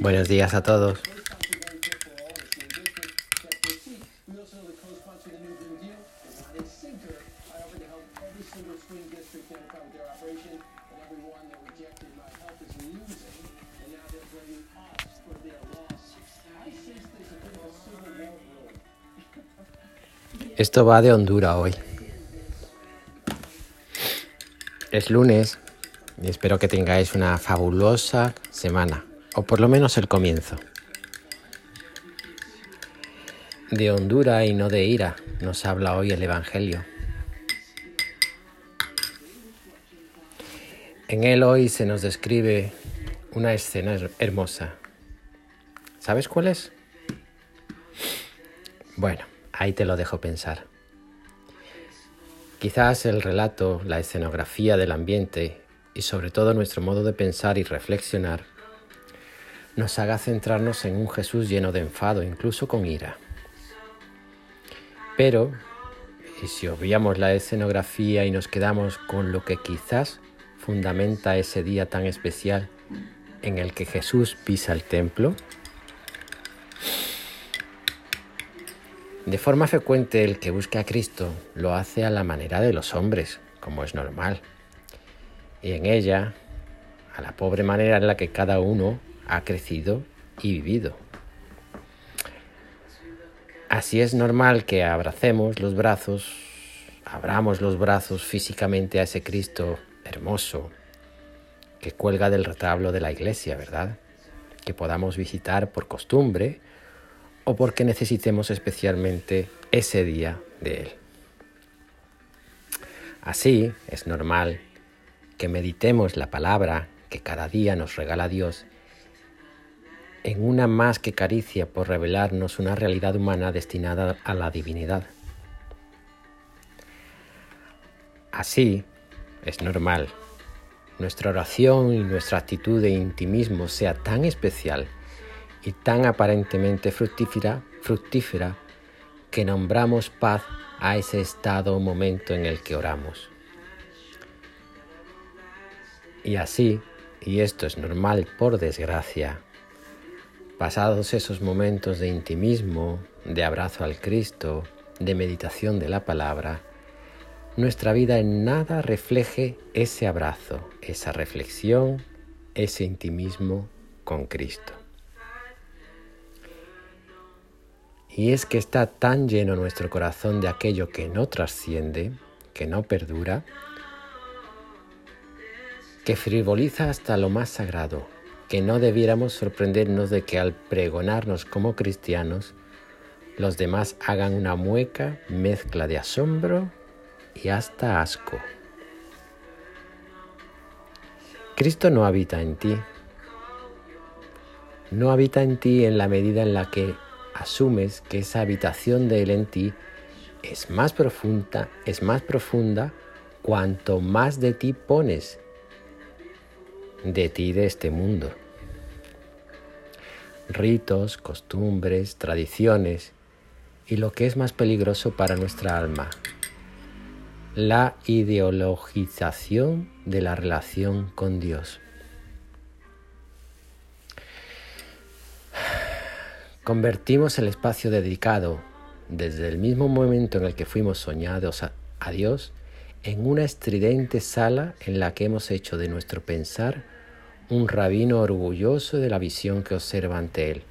Buenos días a todos. Esto va de Honduras hoy. Es lunes y espero que tengáis una fabulosa semana, o por lo menos el comienzo. De Honduras y no de ira nos habla hoy el Evangelio. En él hoy se nos describe una escena her- hermosa. ¿Sabes cuál es? Bueno, ahí te lo dejo pensar. Quizás el relato, la escenografía del ambiente y sobre todo nuestro modo de pensar y reflexionar nos haga centrarnos en un Jesús lleno de enfado, incluso con ira. Pero, y si obviamos la escenografía y nos quedamos con lo que quizás fundamenta ese día tan especial en el que Jesús pisa el templo, De forma frecuente el que busca a Cristo lo hace a la manera de los hombres, como es normal, y en ella a la pobre manera en la que cada uno ha crecido y vivido. Así es normal que abracemos los brazos, abramos los brazos físicamente a ese Cristo hermoso que cuelga del retablo de la iglesia, ¿verdad? Que podamos visitar por costumbre o porque necesitemos especialmente ese día de Él. Así es normal que meditemos la palabra que cada día nos regala Dios en una más que caricia por revelarnos una realidad humana destinada a la divinidad. Así es normal nuestra oración y nuestra actitud de intimismo sea tan especial y tan aparentemente fructífera, fructífera que nombramos paz a ese estado o momento en el que oramos. Y así, y esto es normal por desgracia, pasados esos momentos de intimismo, de abrazo al Cristo, de meditación de la palabra, nuestra vida en nada refleje ese abrazo, esa reflexión, ese intimismo con Cristo. Y es que está tan lleno nuestro corazón de aquello que no trasciende, que no perdura, que frivoliza hasta lo más sagrado, que no debiéramos sorprendernos de que al pregonarnos como cristianos, los demás hagan una mueca mezcla de asombro y hasta asco. Cristo no habita en ti. No habita en ti en la medida en la que asumes que esa habitación de Él en ti es más profunda, es más profunda cuanto más de ti pones de ti de este mundo. Ritos, costumbres, tradiciones y lo que es más peligroso para nuestra alma, la ideologización de la relación con Dios. Convertimos el espacio dedicado desde el mismo momento en el que fuimos soñados a, a, Dios en una estridente sala en la que hemos hecho de nuestro pensar un rabino orgulloso de la visión que observa ante él.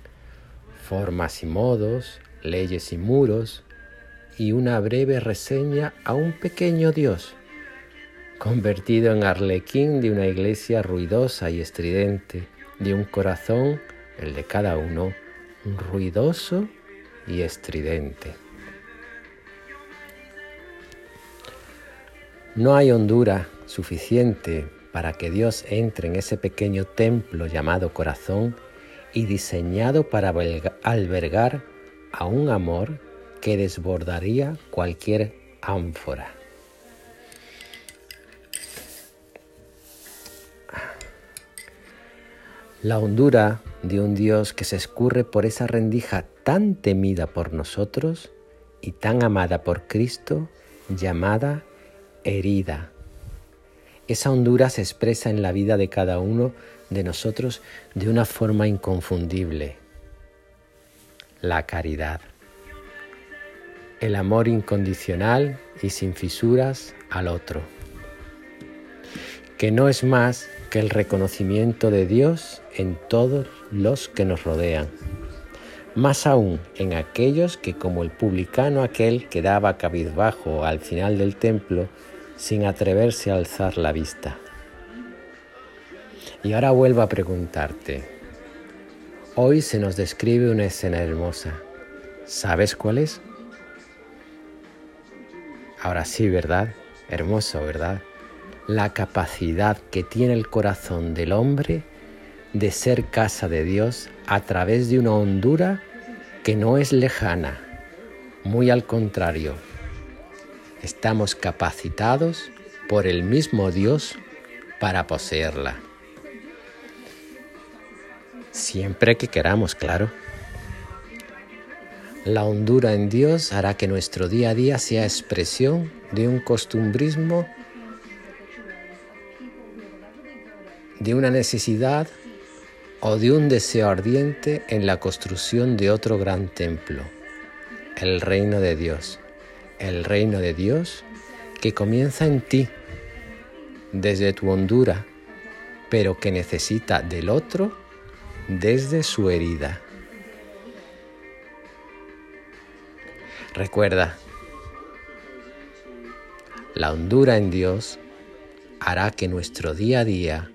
Formas y modos, leyes y muros, y una breve reseña a un pequeño Dios, convertido en arlequín de una iglesia ruidosa y estridente, de un corazón, el de cada uno, ruidoso y estridente. No hay hondura suficiente para que Dios entre en ese pequeño templo llamado corazón y diseñado para albergar a un amor que desbordaría cualquier ánfora. La hondura de un Dios que se escurre por esa rendija tan temida por nosotros y tan amada por Cristo, llamada herida. Esa hondura se expresa en la vida de cada uno de nosotros de una forma inconfundible. La caridad. El amor incondicional y sin fisuras al otro. Que no es más que el reconocimiento de Dios en todos los que nos rodean más aún en aquellos que como el publicano aquel quedaba cabizbajo al final del templo sin atreverse a alzar la vista. Y ahora vuelvo a preguntarte, hoy se nos describe una escena hermosa, ¿sabes cuál es? Ahora sí, ¿verdad? Hermoso, ¿verdad? La capacidad que tiene el corazón del hombre de ser casa de Dios a través de una hondura que no es lejana, muy al contrario, estamos capacitados por el mismo Dios para poseerla. Siempre que queramos, claro. La hondura en Dios hará que nuestro día a día sea expresión de un costumbrismo, de una necesidad o de un deseo ardiente en la construcción de otro gran templo, el reino de Dios, el reino de Dios que comienza en ti, desde tu hondura, pero que necesita del otro desde su herida. Recuerda, la hondura en Dios hará que nuestro día a día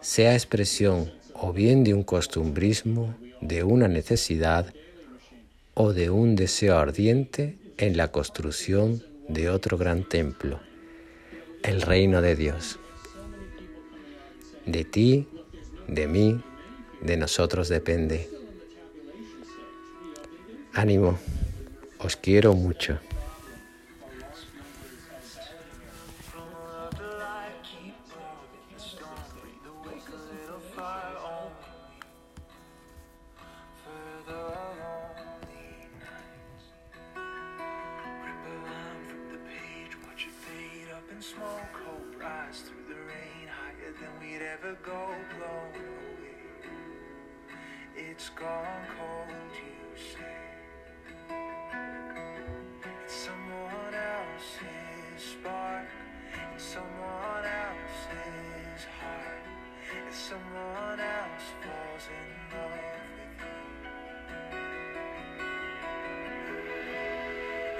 sea expresión o bien de un costumbrismo, de una necesidad o de un deseo ardiente en la construcción de otro gran templo, el reino de Dios. De ti, de mí, de nosotros depende. Ánimo, os quiero mucho. Smoke, hope rise through the rain, higher than we'd ever go, blown away. It's gone cold, you say.